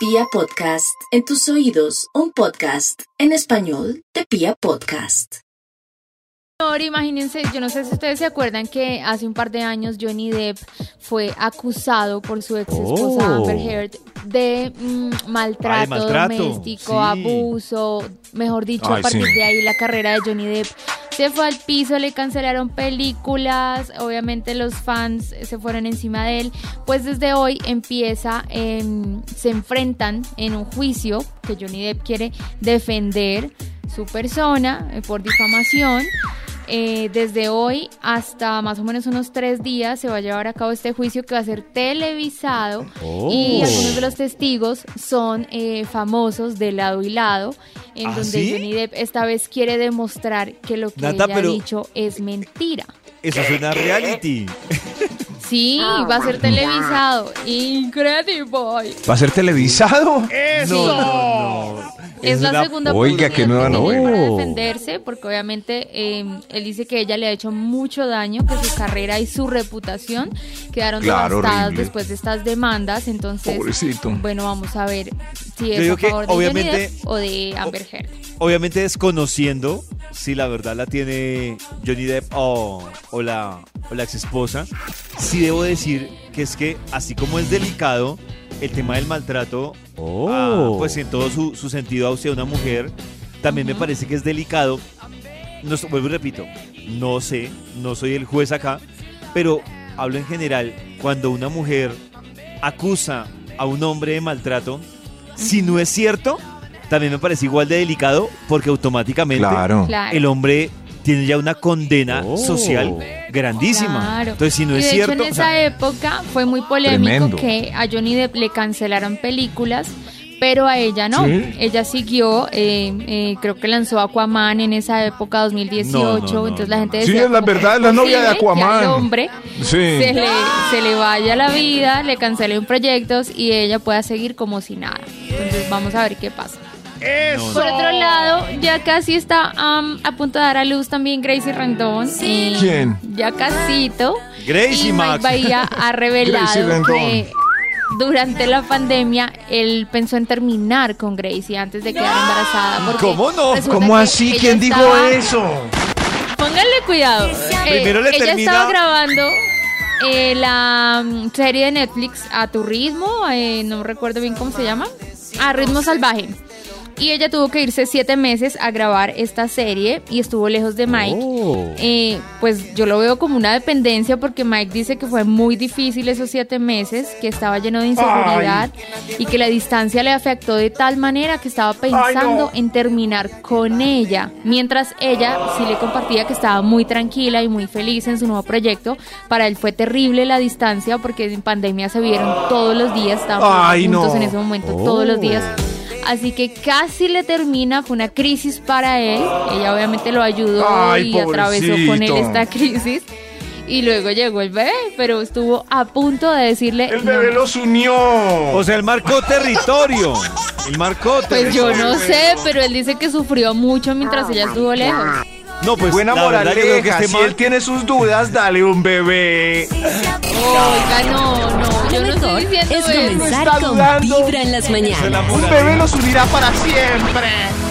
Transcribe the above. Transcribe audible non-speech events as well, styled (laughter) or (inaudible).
Pia Podcast, en tus oídos, un podcast en español de Pia Podcast. Ahora imagínense, yo no sé si ustedes se acuerdan que hace un par de años Johnny Depp fue acusado por su ex esposa Oh. Amber Heard de mm, maltrato, Ay, maltrato, doméstico, sí. abuso, mejor dicho, a partir sí. de ahí la carrera de Johnny Depp se fue al piso, le cancelaron películas, obviamente los fans se fueron encima de él, pues desde hoy empieza, em, se enfrentan en un juicio que Johnny Depp quiere defender su persona eh, por difamación. Eh, desde hoy hasta más o menos unos tres días se va a llevar a cabo este juicio que va a ser televisado y Oh. algunos de los testigos son eh, famosos de lado y lado, en ¿Ah, donde sí? Johnny Depp esta vez quiere demostrar que lo que Nata, ella pero- ha dicho es mentira. Eso suena a reality. Sí, va a ser televisado. Increíble. ¿Va a ser televisado? No, no, no. Es la una- segunda Oiga, qué nueva que tiene para novela. defenderse, porque obviamente eh, él dice que ella le ha hecho mucho daño, que su carrera y su reputación quedaron Claro, devastadas horrible. después de estas demandas. Entonces, Pobrecito. bueno, vamos a ver si es a que favor de Johnny obviamente- Depp o de Amber Heard. Obviamente desconociendo si la verdad la tiene Johnny Depp o, o la, o la ex esposa, sí debo decir que es que así como es delicado el tema del maltrato, ah, pues en todo su, su sentido hacia una mujer, también me parece que es delicado. No, vuelvo y repito, no sé, no soy el juez acá, pero hablo en general, cuando una mujer acusa a un hombre de maltrato, si no es cierto, también me parece igual de delicado porque automáticamente. Claro. el hombre tiene ya una condena Oh. social grandísima. Claro. Entonces, si no y es de cierto, hecho en o esa sea, época fue muy polémico Tremendo. que a Johnny Depp le cancelaron películas, pero a ella no. ¿Sí? Ella siguió, eh, eh, creo que lanzó Aquaman en esa época, 2018. No, no, no, entonces la gente no. Sí, decía, es la ¿cómo verdad, es la novia de posible que Aquaman. al hombre Sí. se le, se le vaya la vida, le cancelen proyectos y ella pueda seguir como si nada. Entonces vamos a ver qué pasa. No, Por otro lado, ya casi está am, a punto de dar a luz también Gracie Rendón. Eh, ¿Quién? Ya casito. Gracie y Mike Max. Bahía ha (laughs) revelado que durante la pandemia él pensó en terminar con Gracie antes de quedar embarazada. ¿Cómo no? ¿Cómo así? ¿Quién dijo estaba- eso? Pónganle cuidado. Eh, Primero le ella termina- estaba grabando eh, la mm, serie de Netflix A tu ritmo, eh, no recuerdo bien cómo se llama, A ritmo salvaje. Y ella tuvo que irse siete meses a grabar esta serie y estuvo lejos de Mike. Oh. Eh, pues yo lo veo como una dependencia porque Mike dice que fue muy difícil esos siete meses, que estaba lleno de inseguridad y que la distancia le afectó de tal manera que estaba pensando en terminar con ella, mientras ella sí le compartía que estaba muy tranquila y muy feliz en su nuevo proyecto. Para él fue terrible la distancia porque en pandemia se vieron todos los días, Ay, juntos no. en ese momento todos los días. Así que casi le termina, fue una crisis para él. Ella obviamente lo ayudó Ay, y atravesó con él esta crisis. Y luego llegó el bebé, pero estuvo a punto de decirle. El no. bebé los unió. O sea, él marcó territorio. Él marcó Pues yo territorio. no sé, pero él dice que sufrió mucho mientras ella estuvo lejos. No, pues Buena creo que moraleja. este Si man- él tiene sus dudas, dale un bebé. Oiga, no, no, yo no es comenzar con. Vibra en las mañanas. Un bebé los unirá para siempre.